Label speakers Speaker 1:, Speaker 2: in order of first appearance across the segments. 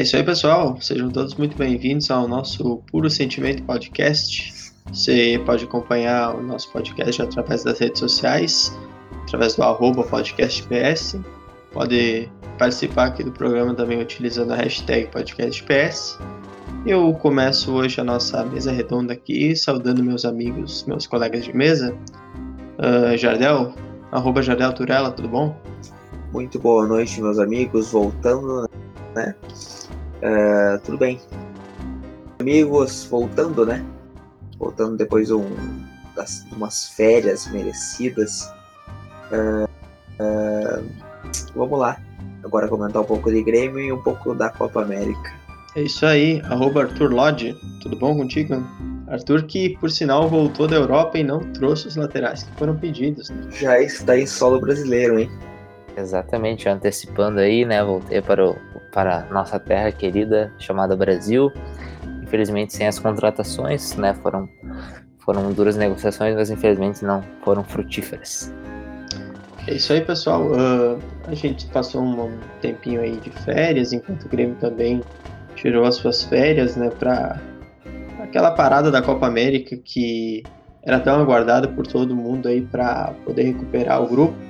Speaker 1: É isso aí, pessoal. Sejam todos muito bem-vindos ao nosso Puro Sentimento Podcast. Você pode acompanhar o nosso podcast através das redes sociais, através do arroba podcastps. Pode participar aqui do programa também utilizando a hashtag podcastps. Eu começo hoje a nossa mesa redonda aqui, saudando meus amigos, meus colegas de mesa. Uh, Jardel, arroba Jardel Turella, tudo bom?
Speaker 2: Muito boa noite, meus amigos. Voltando, né? Uh, tudo bem. Amigos, voltando, né? Voltando depois de um, das, umas férias merecidas. Uh, uh, vamos lá. Agora comentar um pouco de Grêmio e um pouco da Copa América.
Speaker 1: É isso aí, arroba Arthur Lodge. Tudo bom contigo? Arthur que, por sinal, voltou da Europa e não trouxe os laterais que foram pedidos. Né?
Speaker 2: Já está em solo brasileiro, hein?
Speaker 3: Exatamente, antecipando aí, né? Voltei para, o, para nossa terra querida, chamada Brasil. Infelizmente sem as contratações, né? Foram, foram duras negociações, mas infelizmente não foram frutíferas.
Speaker 1: É isso aí, pessoal. Uh, a gente passou um tempinho aí de férias, enquanto o Grêmio também tirou as suas férias, né, para aquela parada da Copa América que era tão aguardada por todo mundo aí para poder recuperar o grupo.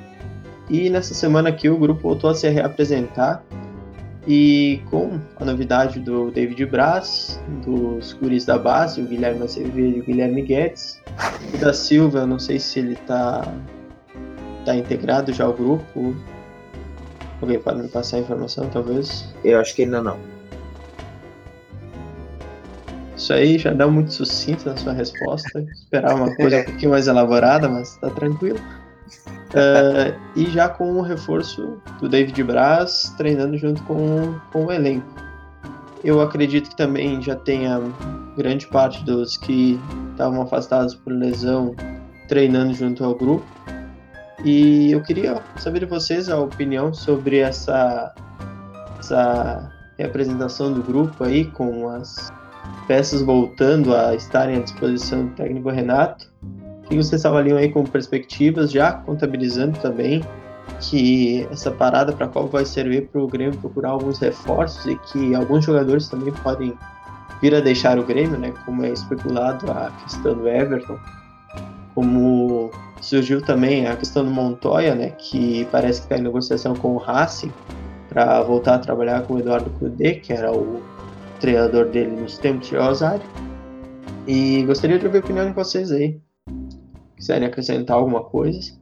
Speaker 1: E nessa semana aqui o grupo voltou a se reapresentar e com a novidade do David Braz, dos guris da base, o Guilherme Acevedo e o Guilherme Guedes, o da Silva, eu não sei se ele está tá integrado já ao grupo. Alguém pode me passar a informação, talvez?
Speaker 2: Eu acho que ainda não.
Speaker 1: Isso aí já dá muito sucinto na sua resposta. Esperava uma coisa um pouquinho mais elaborada, mas tá tranquilo. Uh, e já com o reforço do David Braz treinando junto com, com o elenco. Eu acredito que também já tenha grande parte dos que estavam afastados por lesão treinando junto ao grupo. E eu queria saber de vocês a opinião sobre essa, essa representação do grupo aí com as peças voltando a estarem à disposição do técnico Renato. Que vocês avaliam aí como perspectivas, já contabilizando também que essa parada para qual vai servir para o Grêmio procurar alguns reforços e que alguns jogadores também podem vir a deixar o Grêmio, né? Como é especulado a questão do Everton, como surgiu também a questão do Montoya, né? Que parece que está em negociação com o Racing para voltar a trabalhar com o Eduardo Cudê, que era o treinador dele nos tempos de Rosário. E gostaria de ouvir a opinião de vocês aí. Quiserem acrescentar alguma coisa?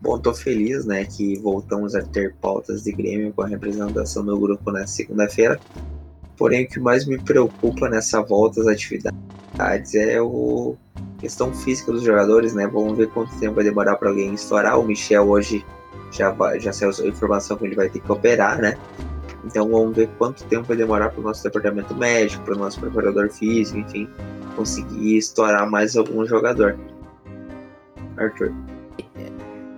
Speaker 2: Bom, tô feliz, né, que voltamos a ter pautas de Grêmio com a representação do grupo na segunda-feira. Porém, o que mais me preocupa nessa volta às atividades é o questão física dos jogadores, né? Vamos ver quanto tempo vai demorar para alguém estourar. O Michel hoje já, já saiu a informação que ele vai ter que operar, né? Então vamos ver quanto tempo vai demorar para o nosso departamento médico, para o nosso preparador físico, enfim, conseguir estourar mais algum jogador. Arthur.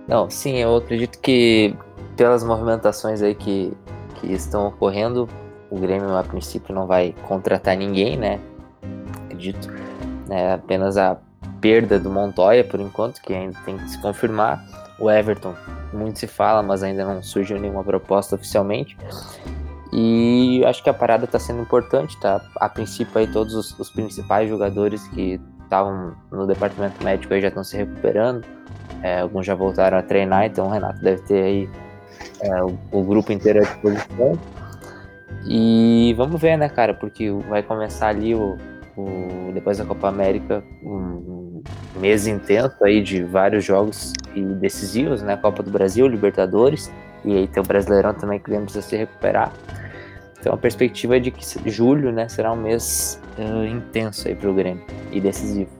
Speaker 3: Não, sim, eu acredito que pelas movimentações aí que, que estão ocorrendo, o Grêmio a princípio não vai contratar ninguém, né? Acredito. É apenas a perda do Montoya por enquanto, que ainda tem que se confirmar. O Everton, muito se fala, mas ainda não surgiu nenhuma proposta oficialmente. E acho que a parada está sendo importante, tá? A princípio aí todos os, os principais jogadores que estavam no departamento médico aí já estão se recuperando. É, alguns já voltaram a treinar, então o Renato deve ter aí é, o, o, grupo inteiro à disposição. E vamos ver, né, cara? Porque vai começar ali o, o depois da Copa América um mês intenso aí de vários jogos e decisivos, né? Copa do Brasil, Libertadores. E aí tem o Brasileirão também que precisa se recuperar. Então a perspectiva é de que julho né, será um mês uh, intenso aí para o Grêmio e decisivo.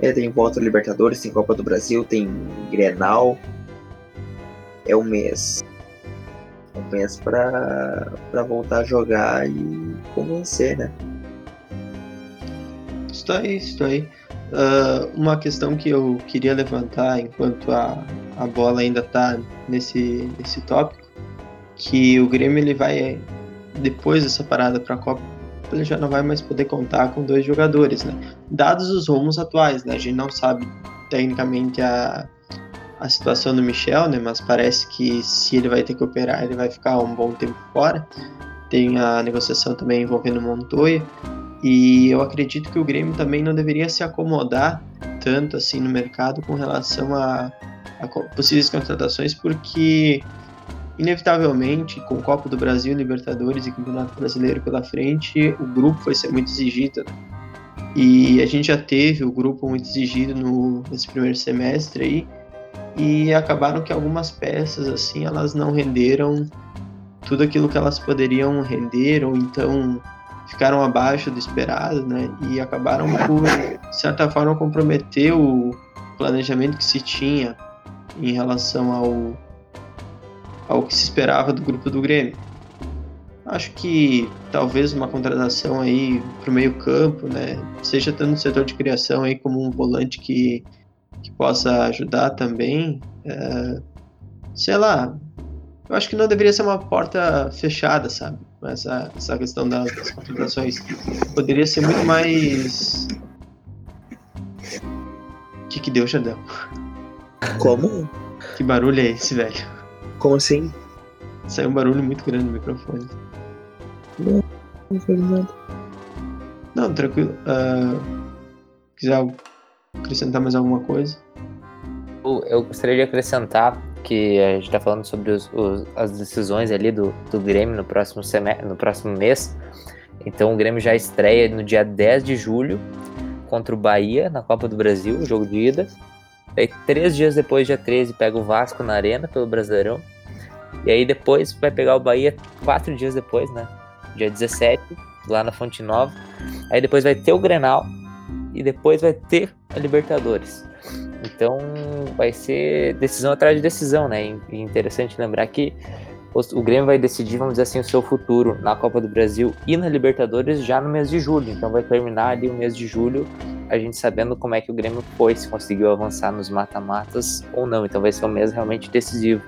Speaker 2: É, tem volta Libertadores, tem Copa do Brasil, tem Grenal. É um mês. Um mês para voltar a jogar e convencer, né?
Speaker 1: Isso aí, isso aí. Uh, uma questão que eu queria levantar enquanto a, a bola ainda está nesse, nesse tópico, que o Grêmio ele vai, depois dessa parada para a Copa, ele já não vai mais poder contar com dois jogadores, né? Dados os rumos atuais, né? A gente não sabe tecnicamente a, a situação do Michel, né? Mas parece que se ele vai ter que operar, ele vai ficar um bom tempo fora. Tem a negociação também envolvendo Montoya. E eu acredito que o Grêmio também não deveria se acomodar tanto assim no mercado com relação a, a possíveis contratações, porque inevitavelmente, com o Copa do Brasil, Libertadores e Campeonato Brasileiro pela frente, o grupo foi ser muito exigido. E a gente já teve o grupo muito exigido no, nesse primeiro semestre aí, e acabaram que algumas peças assim elas não renderam tudo aquilo que elas poderiam render ou então ficaram abaixo do esperado, né? E acabaram por de certa forma comprometer o planejamento que se tinha em relação ao ao que se esperava do grupo do Grêmio. Acho que talvez uma contratação aí para o meio campo, né, seja tanto no setor de criação aí como um volante que, que possa ajudar também, é, sei lá, eu acho que não deveria ser uma porta fechada, sabe? Essa, essa questão das, das contratações poderia ser muito mais. O que que deu, Jardel?
Speaker 2: Como?
Speaker 1: Que barulho é esse, velho?
Speaker 2: Como assim?
Speaker 1: Saiu um barulho muito grande no microfone.
Speaker 2: Não, não foi nada.
Speaker 1: Não, tranquilo. Uh, quiser acrescentar mais alguma coisa?
Speaker 3: Eu gostaria de acrescentar que a gente está falando sobre os, os, as decisões ali do, do Grêmio no próximo, semestre, no próximo mês. Então o Grêmio já estreia no dia 10 de julho contra o Bahia na Copa do Brasil, jogo de ida. Aí três dias depois, dia 13, pega o Vasco na Arena pelo Brasileirão. E aí depois vai pegar o Bahia quatro dias depois, né? Dia 17, lá na Fonte Nova. Aí depois vai ter o Grenal e depois vai ter a Libertadores. Então vai ser decisão atrás de decisão, né? E interessante lembrar que o Grêmio vai decidir, vamos dizer assim, o seu futuro na Copa do Brasil e na Libertadores já no mês de julho. Então vai terminar ali o mês de julho a gente sabendo como é que o Grêmio foi, se conseguiu avançar nos mata-matas ou não. Então vai ser um mês realmente decisivo.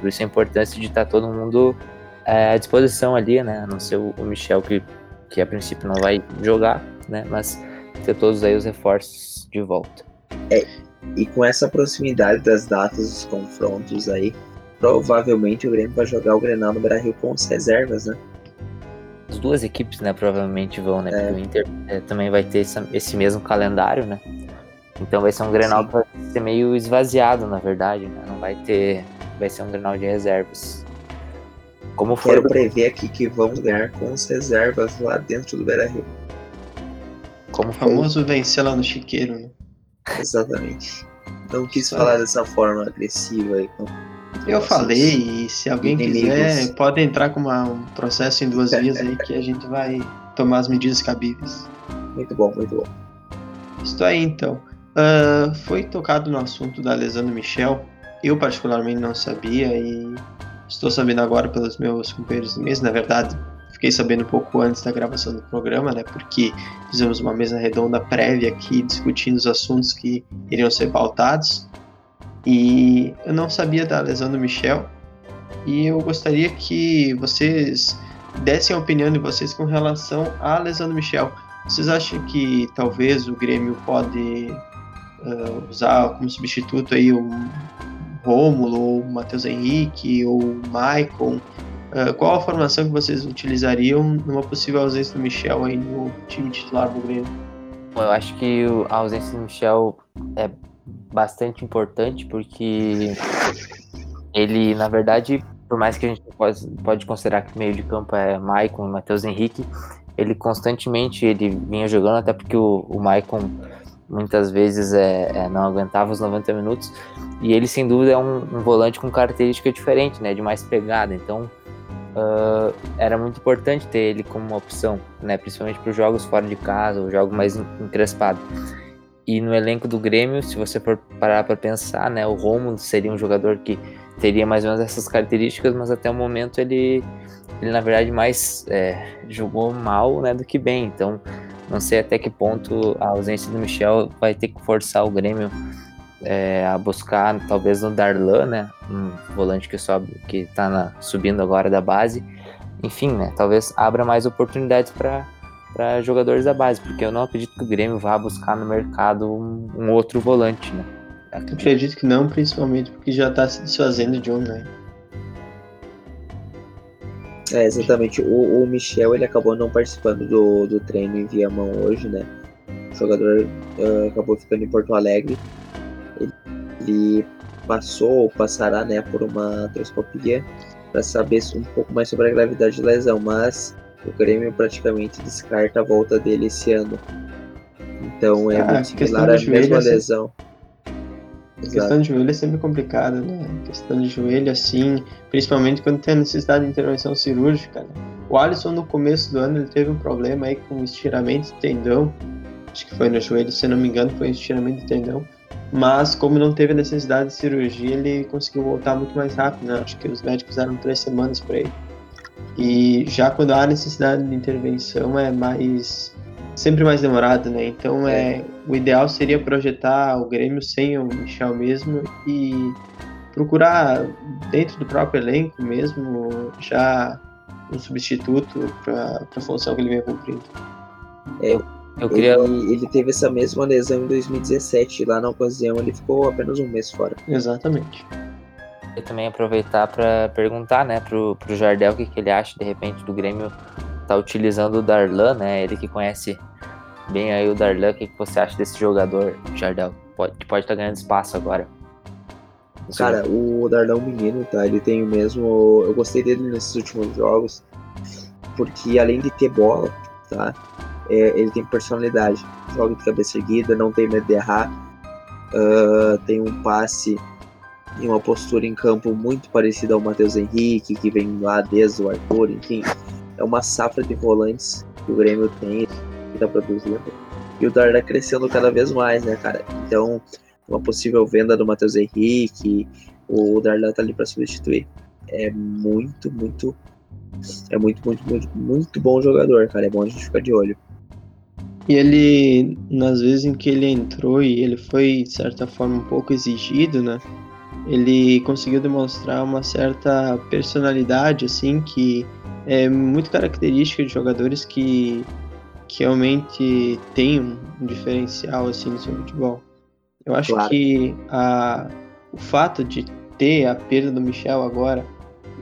Speaker 3: Por isso a importância de estar todo mundo é, à disposição ali, né? A não ser o Michel, que, que a princípio não vai jogar, né? Mas ter todos aí os reforços de volta.
Speaker 2: É, e com essa proximidade das datas dos confrontos aí, provavelmente o Grêmio vai jogar o Grenal no Brasil com as reservas, né?
Speaker 3: As duas equipes, né, provavelmente vão, né? É. Porque o Inter é, também vai ter esse, esse, mesmo calendário, né? Então vai ser um Grenal Sim. que vai ser meio esvaziado, na verdade, né? Não vai ter. Vai ser um Grenal de reservas.
Speaker 2: Como for... Quero prever aqui que vamos ganhar com as reservas lá dentro do Beira Rio.
Speaker 1: Como o famoso vencer lá no chiqueiro, né?
Speaker 2: Exatamente. Não quis falar dessa forma agressiva aí.
Speaker 1: Eu falei, e se alguém inimigos. quiser, pode entrar com uma, um processo em duas vias aí que a gente vai tomar as medidas cabíveis.
Speaker 2: Muito bom, muito bom.
Speaker 1: Isso aí então. Uh, foi tocado no assunto da lesão do Michel. Eu particularmente não sabia e estou sabendo agora pelos meus companheiros de mesa. Na verdade, Fiquei sabendo um pouco antes da gravação do programa, né? Porque fizemos uma mesa redonda prévia aqui discutindo os assuntos que iriam ser pautados. E eu não sabia da lesão do Michel. E eu gostaria que vocês dessem a opinião de vocês com relação à lesão do Michel. Vocês acham que talvez o Grêmio pode uh, usar como substituto aí o Rômulo, ou o Matheus Henrique, ou o Maicon? Uh, qual a formação que vocês utilizariam numa possível ausência do Michel aí no time titular do Grêmio?
Speaker 3: Eu acho que a ausência do Michel é bastante importante porque ele, na verdade, por mais que a gente pode, considerar que meio de campo é Maicon e Matheus Henrique, ele constantemente ele vinha jogando, até porque o, o Maicon muitas vezes é, é, não aguentava os 90 minutos, e ele sem dúvida é um, um volante com característica diferente, né, de mais pegada, então uh, era muito importante ter ele como uma opção, né? Principalmente para os jogos fora de casa, o jogo mais encrespado. E no elenco do Grêmio, se você for parar para pensar, né, o Romulo seria um jogador que teria mais ou menos essas características, mas até o momento ele, ele na verdade mais é, jogou mal, né, do que bem. Então, não sei até que ponto a ausência do Michel vai ter que forçar o Grêmio é, a buscar talvez no Darlan, né? Um volante que sobe, que tá na, subindo agora da base. Enfim, né? Talvez abra mais oportunidades para para jogadores da base, porque eu não acredito que o Grêmio vá buscar no mercado um, um outro volante, né?
Speaker 1: Acredito. acredito que não, principalmente porque já tá se desfazendo de um, né?
Speaker 2: É, exatamente. O, o, Michel ele acabou não participando do, do treino em Viamão hoje, né? O jogador uh, acabou ficando em Porto Alegre. Ele, ele passou ou passará né, por uma artroscopia para saber um pouco mais sobre a gravidade da lesão, mas o Grêmio praticamente descarta a volta dele esse ano. Então é ah, muito similar à mesma é lesão.
Speaker 1: A questão de joelho é sempre complicada, né? A questão de joelho, assim, principalmente quando tem a necessidade de intervenção cirúrgica. Né? O Alisson, no começo do ano, ele teve um problema aí com estiramento de tendão. Acho que foi no joelho, se não me engano, foi um estiramento de tendão. Mas, como não teve necessidade de cirurgia, ele conseguiu voltar muito mais rápido, né? Acho que os médicos deram três semanas para ele. E já quando há necessidade de intervenção, é mais sempre mais demorado, né? Então é, o ideal seria projetar o Grêmio sem o Michel mesmo e procurar dentro do próprio elenco mesmo já um substituto para a função que ele vem cumprindo.
Speaker 2: É, eu queria... Ele, ele, teve essa mesma lesão em 2017. Lá na ocasião ele ficou apenas um mês fora.
Speaker 1: Exatamente.
Speaker 3: Eu também aproveitar para perguntar, né, pro, pro Jardel o que, que ele acha de repente do Grêmio tá utilizando o Darlan, né? Ele que conhece bem aí o Darlan. O que, que você acha desse jogador, Jardel? Pode, que pode estar tá ganhando espaço agora.
Speaker 2: Cara, o Darlan é um menino, tá? Ele tem o mesmo. Eu gostei dele nesses últimos jogos. Porque além de ter bola, tá? É, ele tem personalidade. Joga de cabeça erguida, não tem medo de errar. Uh, tem um passe e uma postura em campo muito parecida ao Matheus Henrique, que vem lá desde o Arthur, enfim é uma safra de volantes que o Grêmio tem, que tá produzindo. E o Darlan crescendo cada vez mais, né, cara? Então, uma possível venda do Matheus Henrique, o Darlan tá ali para substituir. É muito, muito. É muito, muito, muito, muito bom jogador, cara. É bom a gente ficar de olho.
Speaker 1: E ele, nas vezes em que ele entrou e ele foi, de certa forma, um pouco exigido, né? Ele conseguiu demonstrar uma certa personalidade, assim, que é muito característica de jogadores que, que realmente têm um diferencial assim no seu futebol. Eu acho claro. que a, o fato de ter a perda do Michel agora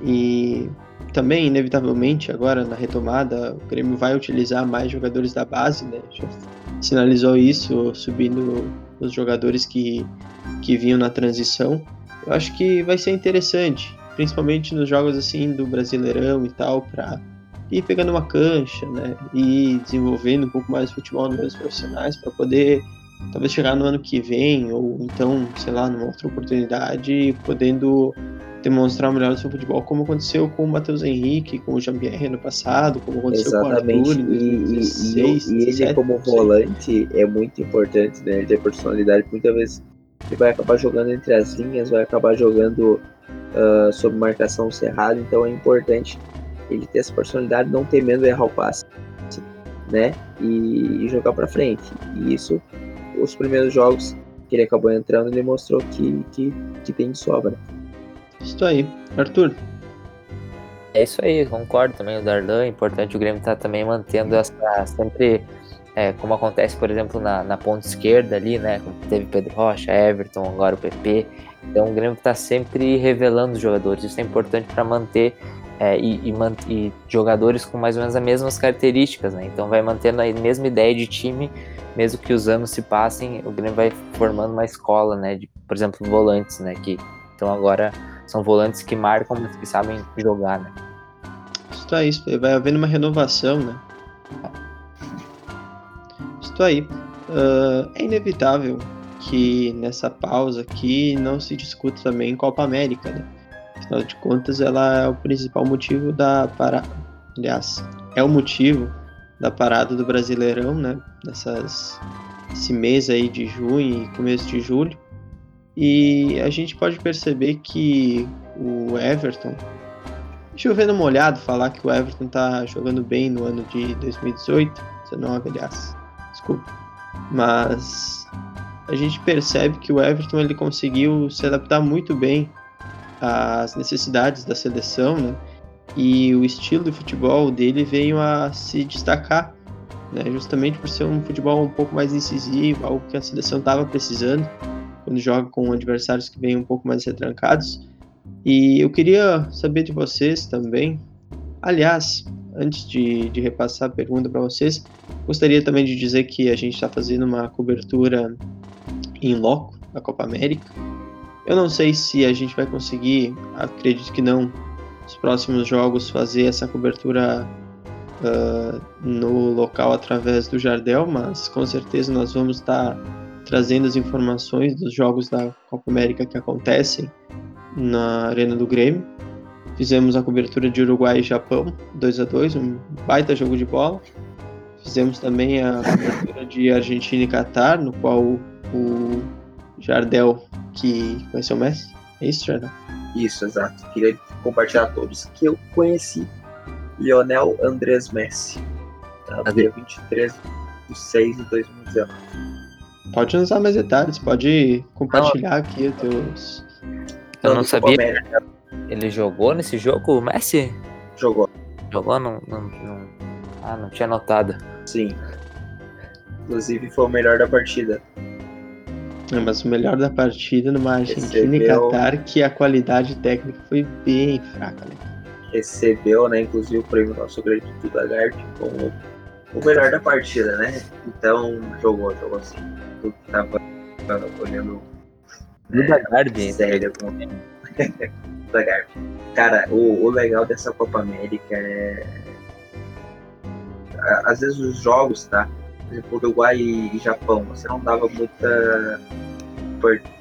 Speaker 1: e também, inevitavelmente, agora na retomada, o Grêmio vai utilizar mais jogadores da base, né? Já sinalizou isso, subindo os jogadores que, que vinham na transição. Eu acho que vai ser interessante principalmente nos jogos assim do Brasileirão e tal, para ir pegando uma cancha, né? E desenvolvendo um pouco mais de futebol nos meios profissionais para poder talvez chegar no ano que vem ou então, sei lá, numa outra oportunidade, podendo demonstrar o melhor do seu futebol, como aconteceu com o Matheus Henrique, com o Jean-Pierre no passado, como aconteceu
Speaker 2: Exatamente.
Speaker 1: com o Arthur
Speaker 2: em 2016, e, e, e, ele como volante é muito importante, né? Ele tem personalidade, muitas vezes ele vai acabar jogando entre as linhas, vai acabar jogando uh, sob marcação cerrada, então é importante ele ter essa personalidade, não ter medo de errar o passe, né? E, e jogar para frente. E isso, os primeiros jogos que ele acabou entrando, ele mostrou que, que, que tem de sobra.
Speaker 1: Isso aí. Arthur.
Speaker 3: É isso aí, concordo também. O Darlan, é importante o Grêmio tá também mantendo essa sempre é, como acontece, por exemplo, na, na ponta esquerda ali, né? Teve Pedro Rocha, Everton, agora o PP. Então o Grêmio está sempre revelando os jogadores. Isso é importante para manter é, e, e, e, jogadores com mais ou menos as mesmas características, né? Então vai mantendo a mesma ideia de time, mesmo que os anos se passem, o Grêmio vai formando uma escola, né? De, por exemplo, volantes, né? Que então agora são volantes que marcam, mas que sabem jogar, né?
Speaker 1: Isso isso, vai havendo uma renovação, né? Isso aí. Uh, é inevitável que nessa pausa aqui não se discuta também Copa América, né? Afinal de contas, ela é o principal motivo da parada. Aliás, é o motivo da parada do Brasileirão, né? Nessas, esse mês aí de junho e começo de julho. E a gente pode perceber que o Everton. Deixa eu ver no molhado falar que o Everton tá jogando bem no ano de 2018, 19, aliás Mas a gente percebe que o Everton ele conseguiu se adaptar muito bem às necessidades da seleção, né? E o estilo de futebol dele veio a se destacar, né? Justamente por ser um futebol um pouco mais incisivo, algo que a seleção estava precisando. quando joga com adversários que vêm um pouco mais retrancados. E eu queria saber de vocês também. Aliás, antes de, de repassar a pergunta para vocês, gostaria também de dizer que a gente está fazendo uma cobertura em loco da Copa América. Eu não sei se a gente vai conseguir, acredito que não, os próximos jogos fazer essa cobertura uh, no local através do Jardel, mas com certeza nós vamos estar trazendo as informações dos jogos da Copa América que acontecem na Arena do Grêmio. Fizemos a cobertura de Uruguai e Japão, 2 a 2 um baita jogo de bola. Fizemos também a cobertura de Argentina e Catar, no qual o Jardel, que conheceu o Messi, é isso, Jardel?
Speaker 2: Isso, exato. Queria compartilhar todos que eu conheci Lionel Andrés Messi, tá? dia 23 de 6 de 2019.
Speaker 1: Pode usar mais detalhes, pode compartilhar não. aqui os teus.
Speaker 3: Eu não sabia. Ele jogou nesse jogo, o Messi?
Speaker 2: Jogou.
Speaker 3: Jogou? Não, não, não... Ah, não tinha notado.
Speaker 2: Sim. Inclusive foi o melhor da partida.
Speaker 1: É, mas o melhor da partida numa Argentina e Qatar, que a qualidade técnica foi bem fraca, né?
Speaker 2: Recebeu, né, inclusive o prêmio Nosso Grande Duda Lagarde como o melhor da partida, né? Então jogou, jogou assim. Eu tava, tava olhando.
Speaker 3: Duda Garbi.
Speaker 2: Sério, com Garbi. Cara, o, o legal dessa Copa América é. Às vezes os jogos, tá? Por exemplo, Uruguai e Japão, você não dava muita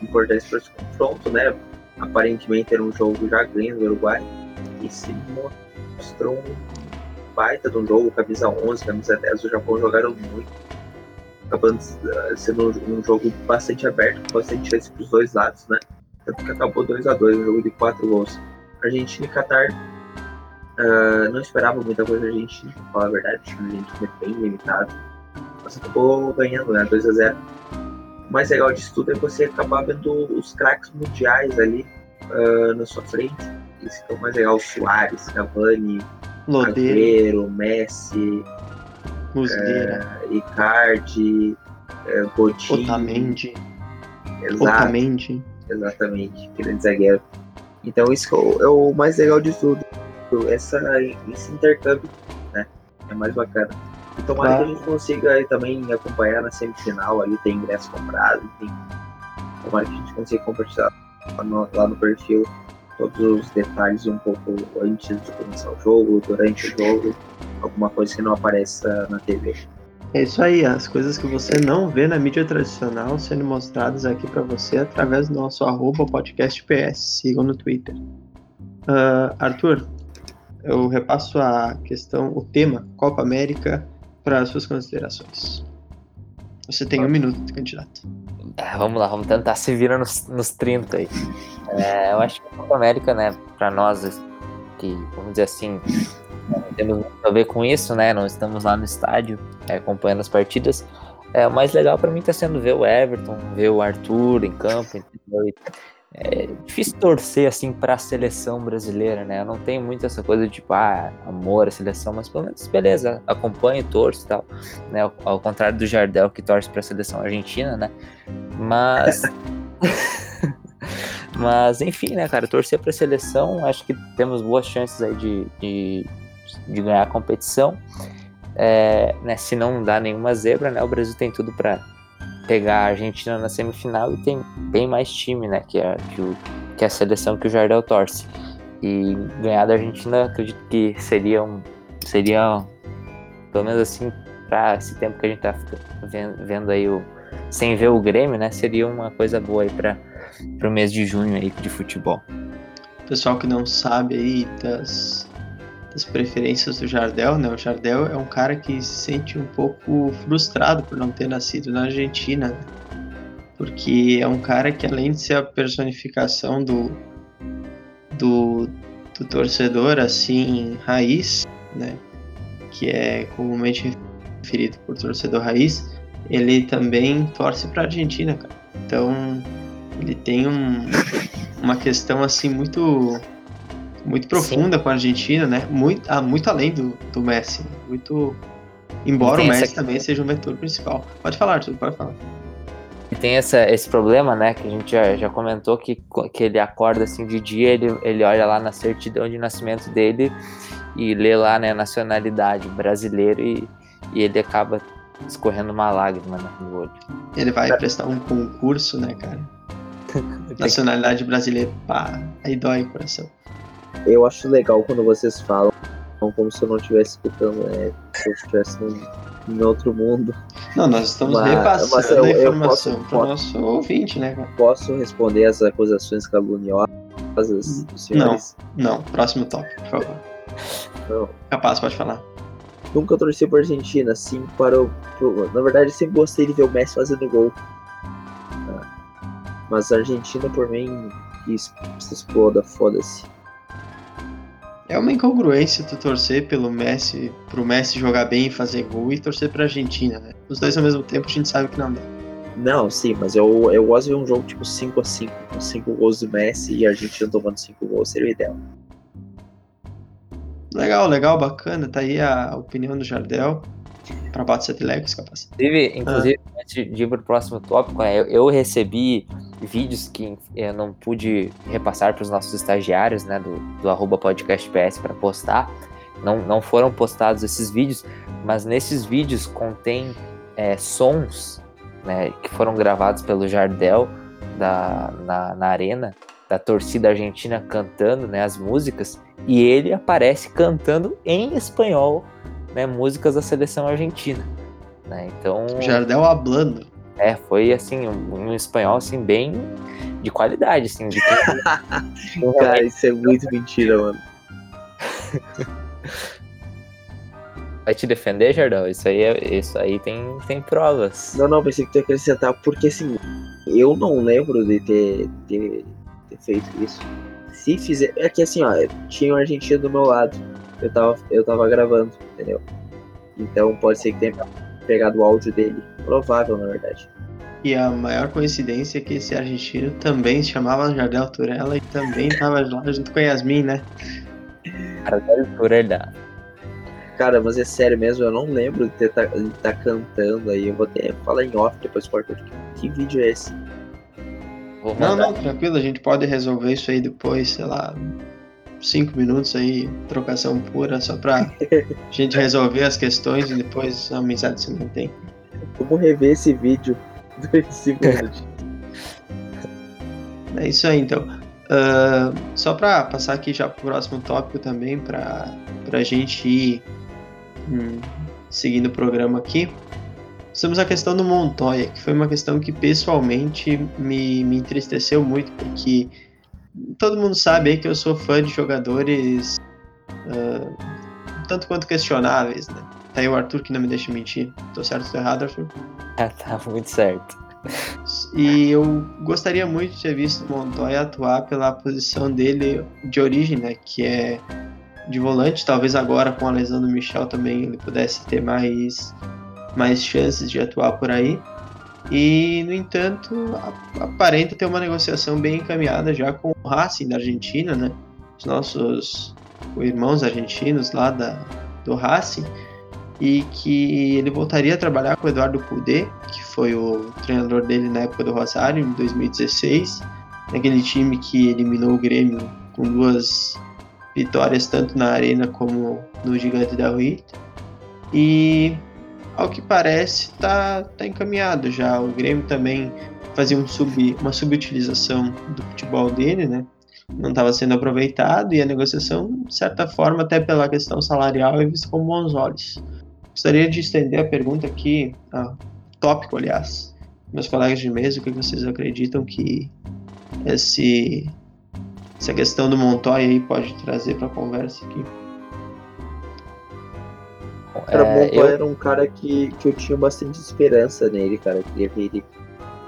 Speaker 2: importância para esse confronto, né? Aparentemente era um jogo já ganho do Uruguai e se mostrou um baita de um jogo, camisa 11, camisa 10 do Japão jogaram muito, acabando eh, sendo um jogo bastante aberto, com bastante chance para os dois lados, né? Tanto que acabou 2 a 2 um jogo de 4 gols. Argentina e Qatar uh, não esperava muita coisa da Argentina, para falar a verdade, a Argentina é bem limitado você acabou ganhando, né? 2 a 0 O mais legal disso tudo é você acabar vendo os craques mundiais ali uh, na sua frente. Isso que é o mais legal. Soares, Cavani, Agüero, Messi,
Speaker 1: Muslera,
Speaker 2: uh, Icardi, uh, Godin.
Speaker 1: Otamendi.
Speaker 2: Exato. Otamendi. Exatamente, grande zagueiro. Então isso é o mais legal de tudo. Essa, esse intercâmbio, né? É mais bacana. E tomara tá. que a gente consiga também acompanhar na semifinal, ali tem ingresso comprado, enfim. Tomara que a gente consiga compartilhar lá no, lá no perfil todos os detalhes um pouco antes de começar o jogo, durante o jogo, alguma coisa que não apareça na TV.
Speaker 1: É isso aí, as coisas que você não vê na mídia tradicional sendo mostradas aqui para você através do nosso arroba podcastps, sigam no Twitter. Uh, Arthur, eu repasso a questão, o tema Copa América para as suas considerações. Você tem um minuto, candidato.
Speaker 3: É, vamos lá, vamos tentar se virar nos, nos 30 aí. É, eu acho que a Copa América, né, para nós que, vamos dizer assim, temos muito a ver com isso, né? Não estamos lá no estádio é, acompanhando as partidas. É, o mais legal para mim está sendo ver o Everton, ver o Arthur em campo, entendeu? é difícil torcer assim para a seleção brasileira, né? Eu não tenho muito essa coisa de tipo, ah, amor à seleção, mas pelo menos beleza, acompanho, torço e tal, né? Ao, ao contrário do Jardel que torce para a seleção argentina, né? Mas mas enfim, né, cara, torcer para a seleção, acho que temos boas chances aí de, de, de ganhar a competição. É, né, se não dá nenhuma zebra, né, o Brasil tem tudo para pegar a Argentina na semifinal e tem bem mais time, né? Que é, que, o, que a seleção que o Jardel torce. E ganhar da Argentina, acredito que seria um. Seria, pelo menos assim, para esse tempo que a gente tá vendo, vendo aí o. Sem ver o Grêmio, né? Seria uma coisa boa aí para o mês de junho aí de futebol.
Speaker 1: Pessoal que não sabe aí das das preferências do Jardel, né? O Jardel é um cara que se sente um pouco frustrado por não ter nascido na Argentina, né? porque é um cara que além de ser a personificação do do, do torcedor assim raiz, né? Que é comumente referido por torcedor raiz, ele também torce para a Argentina, cara. Então ele tem um, uma questão assim muito muito profunda Sim. com a Argentina, né? Muito, ah, muito além do, do Messi. Muito. Embora o Messi também seja o vetor principal. Pode falar, Arthur, pode falar.
Speaker 3: E tem essa, esse problema, né? Que a gente já, já comentou que, que ele acorda assim de dia, ele, ele olha lá na certidão de nascimento dele e lê lá, né, nacionalidade brasileiro e, e ele acaba escorrendo uma lágrima né, no olho.
Speaker 1: Ele vai prestar um concurso, né, cara? Nacionalidade brasileira, pá, aí dói o coração.
Speaker 2: Eu acho legal quando vocês falam como se eu não estivesse escutando, né? Se eu estivesse em outro mundo.
Speaker 1: Não, nós estamos mas, repassando mas eu, a informação para o nosso ouvinte, né, cara?
Speaker 2: Posso responder as acusações caluniosas dos senhores?
Speaker 1: Não, não. Próximo tópico, por favor. Não. Capaz, pode falar.
Speaker 2: Nunca torci para Argentina, sim para o. Pro, na verdade, sempre gostei de ver o Messi fazendo gol. Ah, mas a Argentina, por mim, isso, se exploda, foda-se.
Speaker 1: É uma incongruência tu torcer pelo Messi, pro Messi jogar bem e fazer gol e torcer pra Argentina, né? Os dois ao mesmo tempo a gente sabe que não dá.
Speaker 2: Não, sim, mas eu, eu gosto de ver um jogo tipo 5x5, com 5 gols do Messi e a Argentina tomando 5 gols, seria o ideal.
Speaker 1: Legal, legal, bacana. Tá aí a opinião do Jardel para bate sete legos, capaz.
Speaker 3: Inclusive, inclusive ah. antes de ir pro próximo tópico, né, eu, eu, recebi vídeos que eu não pude repassar para os nossos estagiários, né, do, do arroba podcast PS para postar. Não, não foram postados esses vídeos, mas nesses vídeos contém é, sons né, que foram gravados pelo Jardel da, na, na arena da torcida argentina cantando né, as músicas e ele aparece cantando em espanhol né, músicas da seleção argentina. Né? Então.
Speaker 1: Jardel hablando.
Speaker 3: É, foi assim, um, um, espanhol assim, bem de qualidade, assim. De
Speaker 2: Cara, isso é muito mentira, mano.
Speaker 3: Vai te defender, Jardel? Isso aí, é, isso aí tem, tem provas.
Speaker 2: Não, não, pensei que tu ia acrescentar, porque assim, eu não lembro de ter, ter, ter feito isso. Se fizer. É que assim, ó, tinha um argentino do meu lado. Eu tava, eu tava gravando, entendeu? Então pode ser que tenha pegado o áudio dele. Provável, na verdade.
Speaker 1: E a maior coincidência é que esse argentino também se chamava Jardel Turella e também tava lá junto com a Yasmin, né?
Speaker 3: Jardel Turella.
Speaker 2: Cara, mas é sério mesmo, eu não lembro de estar tá, tá cantando aí. Eu vou até falar em off depois, porque que vídeo é esse?
Speaker 1: Não, não, tranquilo, a gente pode resolver isso aí depois, sei lá, cinco minutos aí, trocação pura, só pra gente resolver as questões e depois a amizade se mantém.
Speaker 2: Vamos rever esse vídeo.
Speaker 1: É isso aí, então. Uh, só para passar aqui já pro próximo tópico também, para a gente ir hum, seguindo o programa aqui. Temos a questão do Montoya, que foi uma questão que pessoalmente me, me entristeceu muito, porque todo mundo sabe aí que eu sou fã de jogadores uh, tanto quanto questionáveis, né? Tá aí o Arthur que não me deixa mentir. Tô certo ou tô errado, Arthur?
Speaker 3: Ah, tá muito certo.
Speaker 1: E eu gostaria muito de ter visto o Montoya atuar pela posição dele de origem, né? Que é de volante. Talvez agora com a lesão do Michel também ele pudesse ter mais mais chances de atuar por aí. E, no entanto, aparenta ter uma negociação bem encaminhada já com o Racing da Argentina, né? Os nossos irmãos argentinos lá da, do Racing. E que ele voltaria a trabalhar com o Eduardo Cudê, que foi o treinador dele na época do Rosário, em 2016. Naquele time que eliminou o Grêmio com duas vitórias, tanto na Arena como no Gigante da Rui. E ao que parece, está tá encaminhado já. O Grêmio também fazia um sub, uma subutilização do futebol dele, né? Não estava sendo aproveitado e a negociação, de certa forma, até pela questão salarial, é vista com bons olhos. Gostaria de estender a pergunta aqui, ah, tópico, aliás, meus colegas de mesa, o que vocês acreditam que esse, essa questão do Montoya aí pode trazer para a conversa aqui?
Speaker 2: Cara, é, eu... era um cara que, que eu tinha bastante esperança nele, cara. Eu queria ver ele.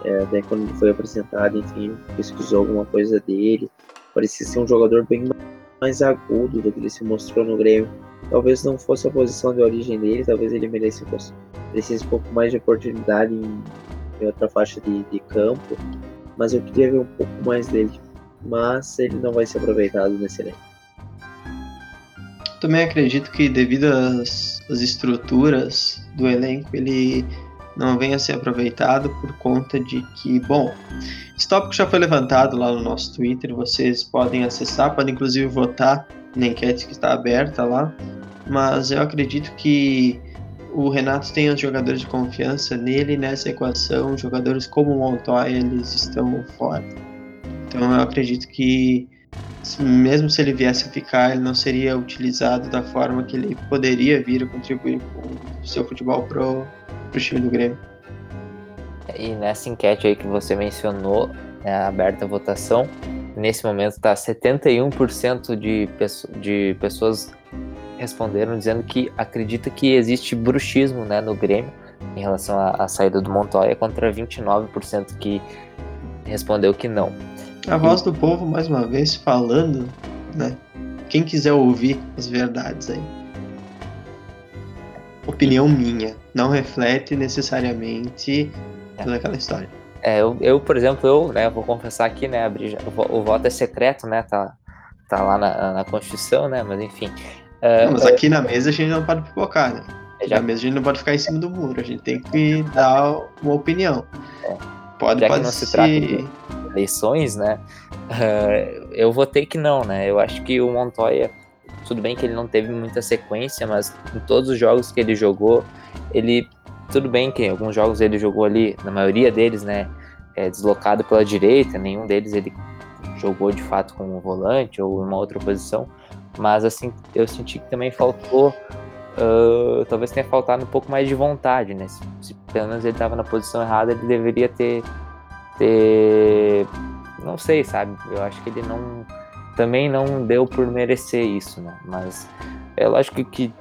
Speaker 2: É, daí quando ele foi apresentado, enfim, pesquisou alguma coisa dele. Parecia ser um jogador bem mais agudo do que ele se mostrou no Grêmio. Talvez não fosse a posição de origem dele, talvez ele merecesse, um pouco mais de oportunidade em, em outra faixa de, de campo. Mas eu queria ver um pouco mais dele. Mas ele não vai ser aproveitado nesse elenco.
Speaker 1: Também acredito que devido às, às estruturas do elenco, ele não venha a ser aproveitado por conta de que, bom, esse tópico já foi levantado lá no nosso Twitter, vocês podem acessar, podem inclusive votar na enquete que está aberta lá, mas eu acredito que o Renato tem os jogadores de confiança nele nessa equação, jogadores como o Montoya, eles estão fora. Então eu acredito que mesmo se ele viesse a ficar, ele não seria utilizado da forma que ele poderia vir a contribuir com o seu futebol pro, pro time do Grêmio.
Speaker 3: E nessa enquete aí que você mencionou, é aberta a votação, nesse momento está 71% de, de pessoas responderam dizendo que acredita que existe bruxismo né, no Grêmio em relação à, à saída do Montoya, contra 29% que respondeu que não.
Speaker 1: A voz do povo, mais uma vez, falando, né? Quem quiser ouvir as verdades aí. Opinião minha. Não reflete necessariamente toda aquela história.
Speaker 3: É, eu, eu, por exemplo, eu, né, vou confessar aqui, né, abrir, o, o voto é secreto, né, tá, tá lá na, na Constituição, né, mas enfim.
Speaker 1: Uh, não, mas aqui na mesa a gente não pode pipocar, né? É, já... Na mesa a gente não pode ficar em cima do muro, a gente tem que dar uma opinião. É. Pode, já pode
Speaker 3: que não se, se trata de eleições, né, uh, eu votei que não, né, eu acho que o Montoya, tudo bem que ele não teve muita sequência, mas em todos os jogos que ele jogou, ele tudo bem que em alguns jogos ele jogou ali, na maioria deles, né, é, deslocado pela direita, nenhum deles ele jogou de fato como volante ou em uma outra posição, mas assim, eu senti que também faltou, uh, talvez tenha faltado um pouco mais de vontade, né, se, se pelo menos ele estava na posição errada, ele deveria ter, ter, não sei, sabe, eu acho que ele não, também não deu por merecer isso, né, mas é lógico que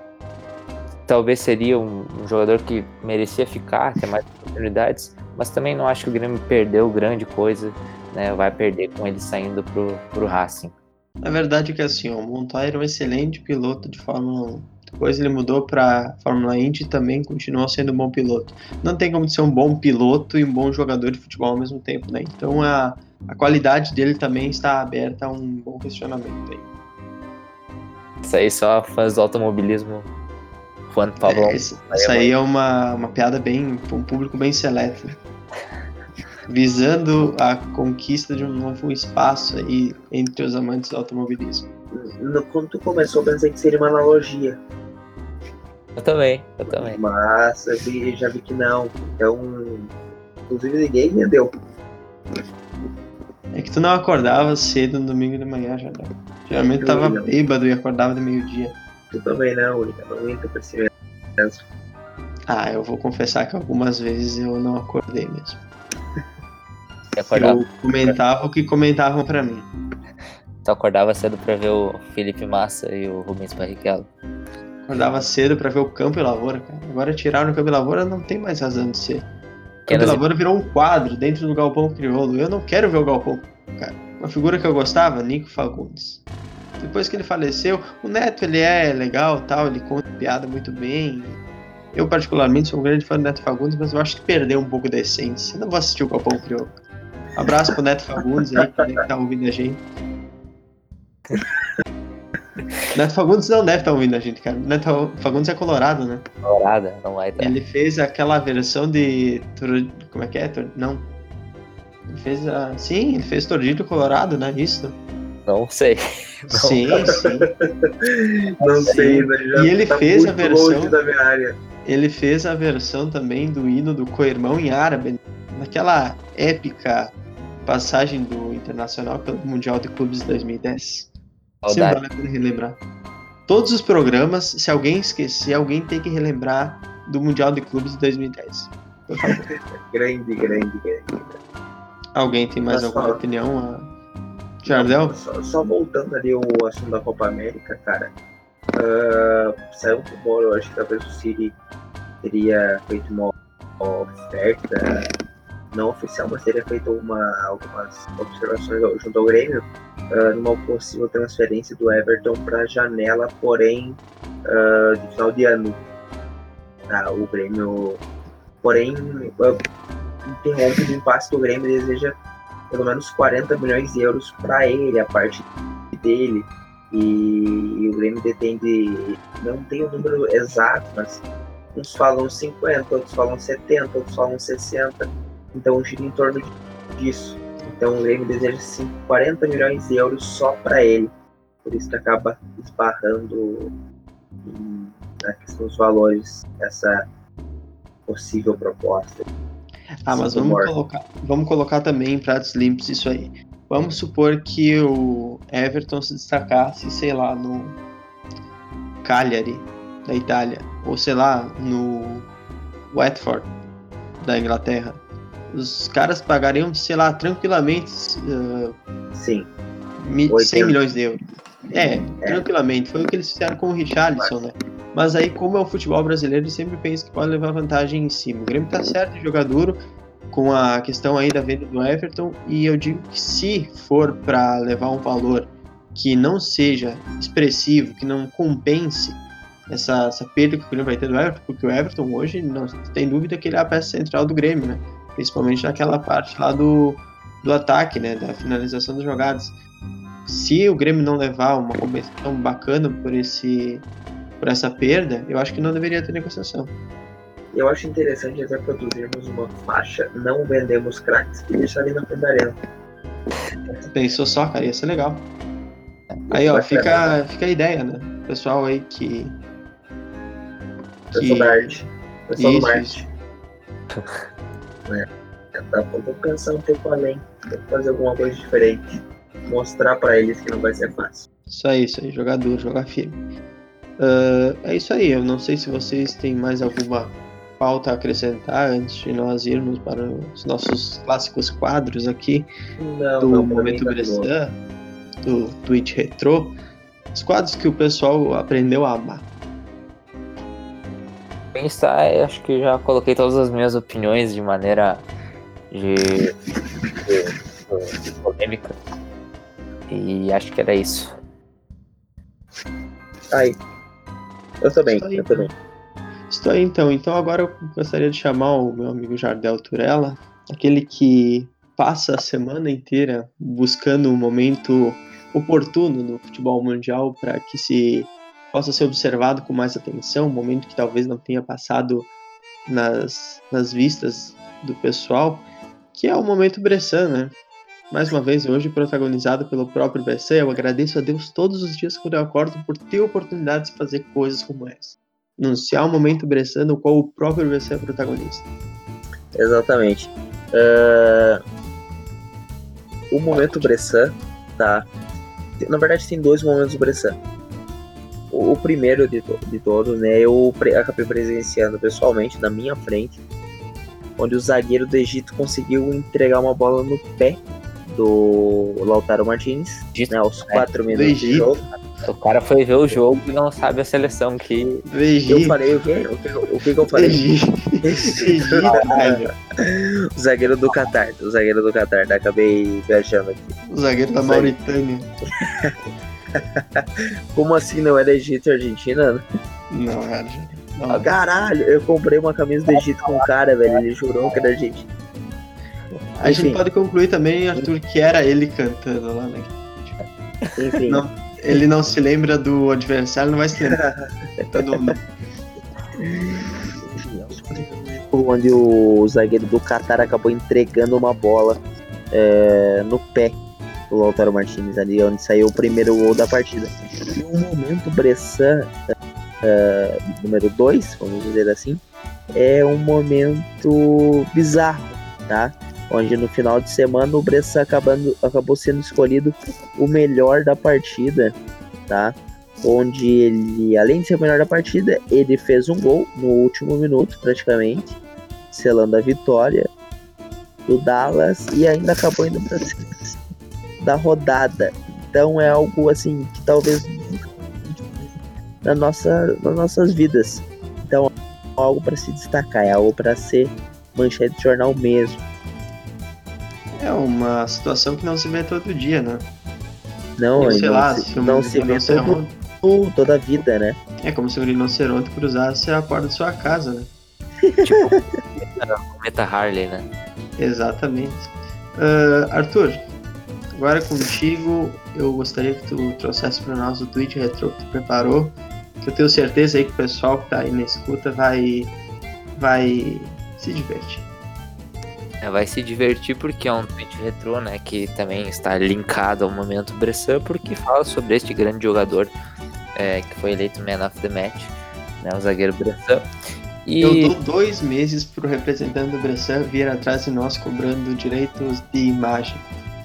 Speaker 3: talvez seria um, um, jogador que merecia ficar, ter mais oportunidades, mas também não acho que o Grêmio perdeu grande coisa, né? Vai perder com ele saindo pro, pro Racing.
Speaker 1: Na verdade é que assim, o Montoya era um excelente piloto de Fórmula 1. Depois ele mudou para Fórmula Indy e também continuou sendo um bom piloto. Não tem como ser um bom piloto e um bom jogador de futebol ao mesmo tempo, né? Então a, a qualidade dele também está aberta a um bom questionamento aí.
Speaker 3: Isso aí só fãs do automobilismo Juan Pablo.
Speaker 1: É, isso, isso aí é uma, uma piada bem. um público bem seleto. Visando a conquista de um novo espaço aí entre os amantes do automobilismo.
Speaker 2: Quando tu começou, eu pensei que seria uma analogia.
Speaker 3: Eu também, eu também.
Speaker 2: Mas eu vi, já vi que não. Então, inclusive ninguém entendeu.
Speaker 1: É que tu não acordava cedo no domingo de manhã, já. Geralmente tava bêbado e acordava de meio-dia.
Speaker 2: Tu também não, Urica. Não entra pra esse mesmo.
Speaker 1: Ah, eu vou confessar que algumas vezes eu não acordei mesmo.
Speaker 3: Eu
Speaker 1: comentava o que comentavam pra mim.
Speaker 3: Tu acordava cedo pra ver o Felipe Massa e o Rubens Barrichello?
Speaker 1: Acordava cedo pra ver o Campo e Lavoura, cara. Agora tiraram o Campo e Lavoura, não tem mais razão de ser. O Campo e Lavoura virou um quadro dentro do Galpão Crioulo. Eu não quero ver o Galpão, cara. Uma figura que eu gostava, Nico Fagundes. Depois que ele faleceu, o Neto ele é legal, tal, ele conta piada muito bem. Eu particularmente sou um grande fã do Neto Fagundes, mas eu acho que perdeu um pouco da essência. Não vou assistir o Copão Crioulo. Abraço pro Neto Fagundes aí, que tá ouvindo a gente. Neto Fagundes não deve estar tá ouvindo a gente, cara. Neto Fagundes é colorado, né?
Speaker 3: Colorado, não vai
Speaker 1: estar. Ele fez aquela versão de. Como é que é? Não. Ele fez a. Sim, ele fez Tordilho Colorado, né? Isso.
Speaker 3: Não sei. Não,
Speaker 1: sim, sim.
Speaker 2: Não sim. sei, né? Já
Speaker 1: e ele
Speaker 2: tá
Speaker 1: fez a versão.
Speaker 2: Da minha área.
Speaker 1: Ele fez a versão também do hino do co-irmão em árabe, naquela épica passagem do Internacional pelo Mundial de Clubes de 2010. Sim, vale a pena relembrar. Todos os programas, se alguém esquecer, alguém tem que relembrar do Mundial de Clubes de 2010. Por favor.
Speaker 2: grande, grande, grande.
Speaker 1: Alguém tem mais Mas alguma fala. opinião? Jardel?
Speaker 2: Só, só, voltando ali o assunto da Copa América, cara. Uh, saiu um rumor, eu acho que talvez o City teria feito uma oferta não oficial, mas teria feito uma, algumas observações junto ao Grêmio uh, numa possível transferência do Everton para a janela, porém uh, de final de ano. Tá, o Grêmio, porém, uh, interrompe o impasse do Grêmio deseja pelo menos 40 milhões de euros para ele, a parte dele. E, e, o Grêmio detém de. Não tem o número exato, mas uns falam 50, outros falam 70, outros falam 60. Então gira em torno disso. Então o Grêmio deseja 40 milhões de euros só para ele. Por isso que acaba esbarrando na questão dos valores essa possível proposta.
Speaker 1: Ah, mas vamos colocar, vamos colocar também em pratos limpos isso aí. Vamos supor que o Everton se destacasse, sei lá, no Cagliari da Itália, ou sei lá, no Watford da Inglaterra. Os caras pagariam, sei lá, tranquilamente uh,
Speaker 2: Sim.
Speaker 1: 100 milhões de euros. É, é, tranquilamente. Foi o que eles fizeram com o Richarlison, né? Mas aí, como é o futebol brasileiro, ele sempre pensa que pode levar vantagem em cima. O Grêmio tá certo de jogar duro com a questão aí da venda do Everton, e eu digo que se for para levar um valor que não seja expressivo, que não compense essa, essa perda que o Grêmio vai ter do Everton, porque o Everton hoje não tem dúvida que ele é a peça central do Grêmio, né? Principalmente naquela parte lá do, do ataque, né? Da finalização das jogadas. Se o Grêmio não levar uma competição bacana por esse por essa perda, eu acho que não deveria ter negociação.
Speaker 2: Eu acho interessante até produzirmos uma faixa, não vendemos craques e deixar ali na frente.
Speaker 1: Pensou só, cara, ia ser legal. Aí, ó, fica, fica a ideia, né? Pessoal aí que.
Speaker 2: Pessoal da arte. Pessoal isso, do marketing. é. Vou pensar um pouco além. Fazer alguma coisa diferente. Mostrar pra eles que não vai ser fácil.
Speaker 1: Isso aí, isso aí. Jogar duro, jogar firme. Uh, é isso aí. Eu não sei se vocês têm mais alguma pauta a acrescentar antes de nós irmos para os nossos clássicos quadros aqui
Speaker 2: não,
Speaker 1: do
Speaker 2: não,
Speaker 1: Momento tá do Twitch Retro. Os quadros que o pessoal aprendeu a amar.
Speaker 3: Pensar, acho que já coloquei todas as minhas opiniões de maneira de, de, de polêmica. E acho que era isso.
Speaker 2: Aí. Eu também, eu também.
Speaker 1: Estou aí então. Então agora eu gostaria de chamar o meu amigo Jardel Turella, aquele que passa a semana inteira buscando um momento oportuno no futebol mundial para que se possa ser observado com mais atenção, um momento que talvez não tenha passado nas, nas vistas do pessoal, que é o momento Bressan, né? Mais uma vez, hoje protagonizado pelo próprio Bressan, eu agradeço a Deus todos os dias quando eu acordo por ter a oportunidade de fazer coisas como essa anunciar um momento Bressan no qual o próprio Bressan é protagonista.
Speaker 2: Exatamente. Uh, o momento Bressan, tá? Na verdade, tem dois momentos Bressan. O, o primeiro de, de todos, né? Eu acabei presenciando pessoalmente na minha frente, onde o zagueiro do Egito conseguiu entregar uma bola no pé do Lautaro Martins, né, aos 4 minutos de jogo.
Speaker 3: O cara foi ver o jogo e não sabe a seleção que.
Speaker 2: Eu falei o quê? O que, o que, eu falei? o zagueiro do Qatar. O zagueiro do Qatar. Acabei viajando aqui.
Speaker 1: O zagueiro da Mauritânia.
Speaker 2: Como assim não era Egito e Argentina?
Speaker 1: Não, era Argentina. Não.
Speaker 2: Caralho, eu comprei uma camisa do Egito com o cara, velho. Ele jurou que era Argentina.
Speaker 1: A gente pode concluir também, Arthur, que era ele cantando lá, né?
Speaker 2: Enfim.
Speaker 1: Não, ele não se lembra do adversário, não vai se lembrar. Todo mundo.
Speaker 2: Onde o zagueiro do Qatar acabou entregando uma bola é, no pé do Lautaro Martinez ali, onde saiu o primeiro gol da partida. E o momento Bressan é, número 2, vamos dizer assim, é um momento bizarro, tá? onde no final de semana o Bressan acabando, acabou sendo escolhido o melhor da partida, tá? Onde ele, além de ser o melhor da partida, ele fez um gol no último minuto, praticamente, selando a vitória do Dallas e ainda acabou indo para da rodada. Então é algo assim que talvez na nossa, nas nossas vidas. Então é algo para se destacar, é algo para ser manchete de jornal mesmo.
Speaker 1: É uma situação que não se vê todo dia, né?
Speaker 2: Não, sei não lá, se, se não se vê todo, toda a vida, né?
Speaker 1: É como se um rinoceronte cruzasse a porta de sua casa, né?
Speaker 3: tipo, cometa Harley, né?
Speaker 1: Exatamente. Uh, Arthur, agora contigo, eu gostaria que tu trouxesse para nós o tweet retro que tu preparou que eu tenho certeza aí que o pessoal que tá aí na escuta vai, vai se divertir.
Speaker 3: É, vai se divertir porque é um tweet retrô, né? Que também está linkado ao momento Bressan, porque fala sobre este grande jogador é, que foi eleito Man of the Match, né? O zagueiro Bressan.
Speaker 1: E... Eu dou dois meses pro representante do Bressan vir atrás de nós cobrando direitos de imagem.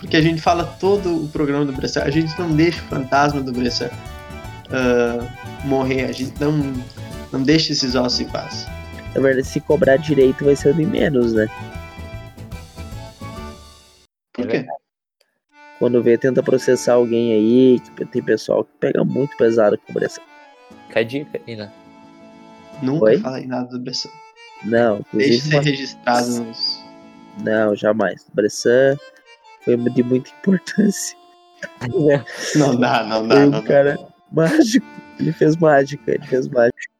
Speaker 1: Porque a gente fala todo o programa do Bressan, a gente não deixa o fantasma do Bressan uh, morrer, a gente não, não deixa esses ossos em paz.
Speaker 4: Na verdade, se cobrar direito vai ser de menos, né?
Speaker 1: Por quê?
Speaker 4: Quando vê, tenta processar alguém aí, que tem pessoal que pega muito pesado com o Bressan.
Speaker 3: Fica a dica aí, né?
Speaker 1: Nunca Oi? falei nada do Bressan.
Speaker 4: Não,
Speaker 1: Deixe ser registrado nos.
Speaker 4: Não, jamais. Bressan foi de muita importância.
Speaker 1: Não dá, não dá.
Speaker 4: Um
Speaker 1: não
Speaker 4: cara
Speaker 1: dá.
Speaker 4: mágico. Ele fez mágica, ele fez mágica.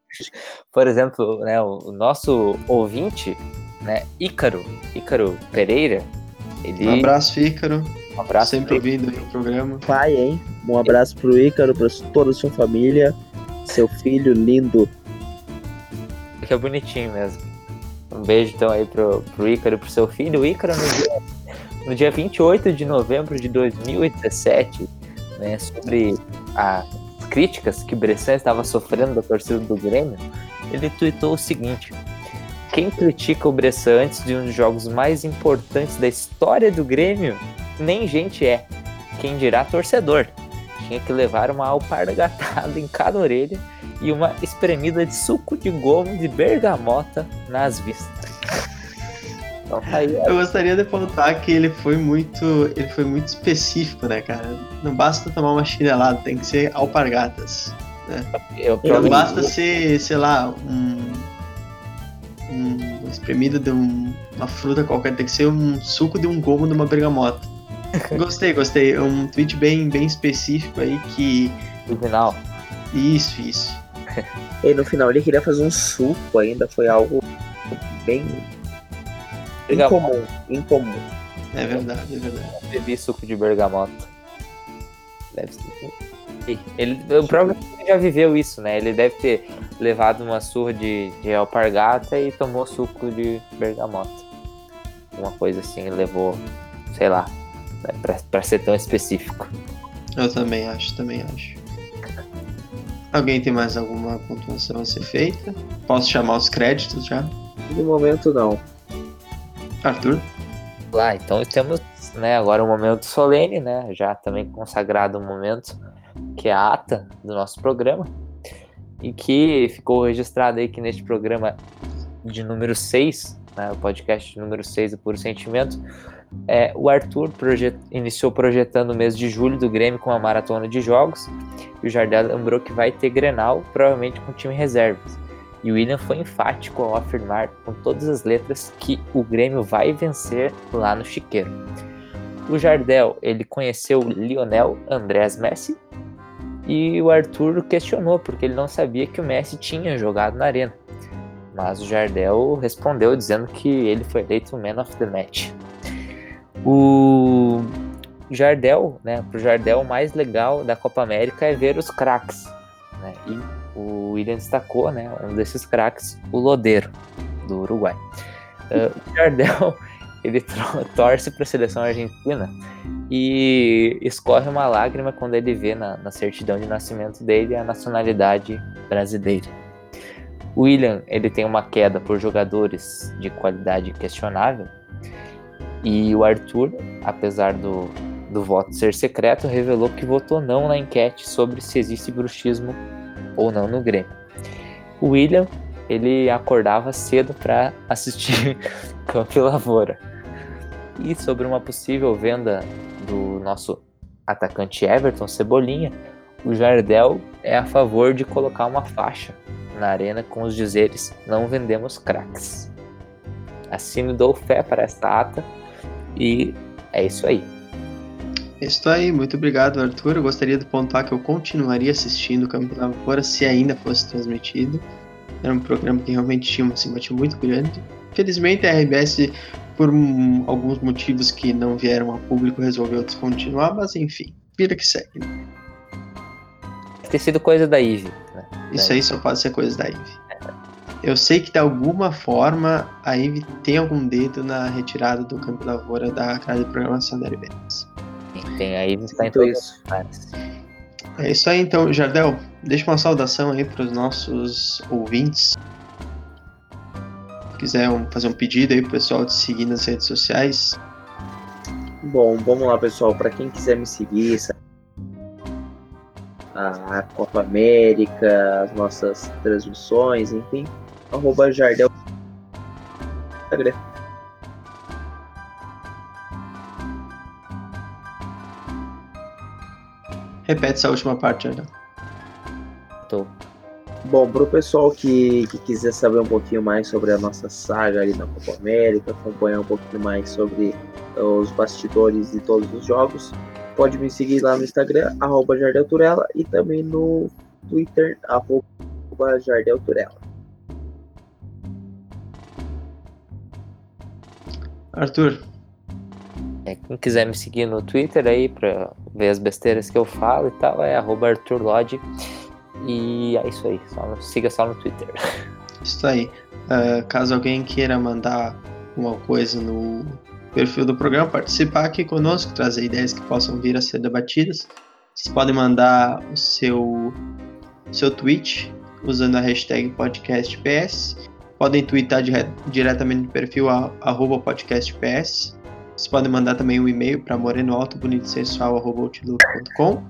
Speaker 3: Por exemplo, né, o nosso ouvinte, né, Ícaro, Ícaro Pereira, ele...
Speaker 1: Um abraço, Ícaro.
Speaker 3: Um abraço.
Speaker 1: Sempre ouvindo aí o programa.
Speaker 4: Pai, hein? Um abraço pro Ícaro, pra toda a sua família, seu filho lindo.
Speaker 3: Que é bonitinho mesmo. Um beijo então aí pro, pro Ícaro e pro seu filho. O Ícaro no dia, no dia 28 de novembro de 2017, né, sobre as críticas que Bressan estava sofrendo da torcida do Grêmio, ele tweetou o seguinte: quem critica o Bressan antes de um dos jogos mais importantes da história do Grêmio, nem gente é. Quem dirá torcedor. Tinha que levar uma alpargatada em cada orelha e uma espremida de suco de gomo de bergamota nas vistas. Então, aí,
Speaker 1: Eu gostaria de apontar que ele foi muito, ele foi muito específico, né, cara? Não basta tomar uma chinelada, tem que ser alpargatas. Né?
Speaker 3: Eu,
Speaker 1: Não basta ser, sei lá, um um, uma espremida de um, uma fruta qualquer, tem que ser um suco de um gomo de uma bergamota. gostei, gostei. É um tweet bem, bem específico aí que.
Speaker 3: No final.
Speaker 1: Isso, isso.
Speaker 4: E no final ele queria fazer um suco ainda, foi algo bem incomum, incomum.
Speaker 1: É verdade, é verdade.
Speaker 3: Bebi suco de bergamota. Deve ser. Ele, o próprio já viveu isso, né? Ele deve ter levado uma surra de, de alpargata e tomou suco de bergamota. Uma coisa assim, levou, sei lá, né, pra, pra ser tão específico.
Speaker 1: Eu também acho, também acho. Alguém tem mais alguma pontuação a ser feita? Posso chamar os créditos já?
Speaker 4: De momento não.
Speaker 1: Arthur?
Speaker 3: Lá, então temos né, agora um momento solene, né? Já também consagrado um momento que é a ata do nosso programa, e que ficou registrado aí que neste programa de número 6, né, o podcast número 6 do Puro Sentimento, é, o Arthur projet, iniciou projetando o mês de julho do Grêmio com uma maratona de jogos, e o Jardel lembrou que vai ter Grenal, provavelmente com time reservas. E o William foi enfático ao afirmar com todas as letras que o Grêmio vai vencer lá no Chiqueiro. O Jardel, ele conheceu Lionel Andrés Messi e o Arthur questionou porque ele não sabia que o Messi tinha jogado na arena. Mas o Jardel respondeu dizendo que ele foi eleito Man of the Match. O Jardel, né, pro Jardel o mais legal da Copa América é ver os craques, né? E o William destacou, né, um desses craques, o Lodeiro do Uruguai. Uh, o Jardel ele torce para a seleção argentina e escorre uma lágrima quando ele vê na, na, certidão de nascimento dele a nacionalidade brasileira. William ele tem uma queda por jogadores de qualidade questionável e o Arthur, apesar do, do voto ser secreto, revelou que votou não na enquete sobre se existe bruxismo ou não no Grêmio. O William ele acordava cedo para assistir Campo Lavoura e sobre uma possível venda do nosso atacante Everton Cebolinha, o Jardel é a favor de colocar uma faixa na arena com os dizeres não vendemos craques. Assino dou fé para esta ata e é isso aí.
Speaker 1: É isso aí, muito obrigado Arthur. Eu gostaria de pontuar que eu continuaria assistindo o Campo da Fora se ainda fosse transmitido. Era um programa que realmente tinha uma simpatia muito grande. Felizmente a RBS por um, alguns motivos que não vieram a público, resolveu descontinuar, mas enfim, vira que segue.
Speaker 3: Deve ter sido coisa da Eve, né?
Speaker 1: Isso aí só pode ser coisa da Eve. Eu sei que de alguma forma a Eve tem algum dedo na retirada do Campo Lavoura da grade de programação da RBS.
Speaker 3: Tem aí, está em
Speaker 2: Então,
Speaker 3: todos
Speaker 2: isso.
Speaker 3: lugares.
Speaker 1: É isso aí então, Jardel. Deixa uma saudação aí para os nossos ouvintes. Se quiser um- fazer um pedido aí pro pessoal te seguir nas redes sociais.
Speaker 2: Bom, vamos lá, pessoal. Para quem quiser me seguir, sabe? a Copa América, as nossas transmissões, enfim, arroba Jardel Instagram.
Speaker 1: Repete essa última parte, Jardel.
Speaker 3: Tô.
Speaker 2: Bom, para o pessoal que, que quiser saber um pouquinho mais sobre a nossa saga ali na Copa América, acompanhar um pouquinho mais sobre os bastidores de todos os jogos, pode me seguir lá no Instagram, arroba Jardel Turella, e também no Twitter, arroba Jardel Turella.
Speaker 1: Arthur,
Speaker 3: É, quem quiser me seguir no Twitter aí pra ver as besteiras que eu falo e tal, é arroba Arthur Lodge. E é isso aí. Só siga só no Twitter.
Speaker 1: isso aí. Ah, caso alguém queira mandar alguma coisa no perfil do programa, participar aqui conosco, trazer ideias que possam vir a ser debatidas, vocês podem mandar o seu, seu tweet usando a hashtag podcastps. Podem twittar dire- diretamente no perfil arroba podcastps. Vocês podem mandar também um e-mail para morenoaltobonitosensual.outlook.com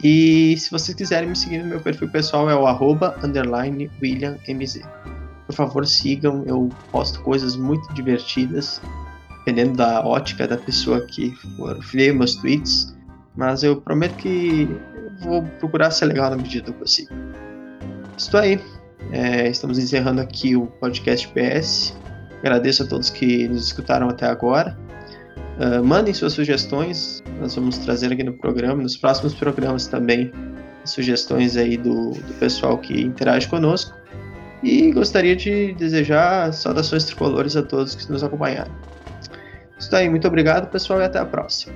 Speaker 1: E se vocês quiserem me seguir no meu perfil pessoal é o arroba WilliamMZ. Por favor, sigam, eu posto coisas muito divertidas, dependendo da ótica da pessoa que for ler meus tweets. Mas eu prometo que vou procurar ser legal na medida do possível. Estou aí. É, estamos encerrando aqui o podcast PS. Agradeço a todos que nos escutaram até agora. Uh, mandem suas sugestões, nós vamos trazer aqui no programa, nos próximos programas também, sugestões aí do, do pessoal que interage conosco. E gostaria de desejar saudações tricolores a todos que nos acompanharam. Isso aí, muito obrigado pessoal e até a próxima.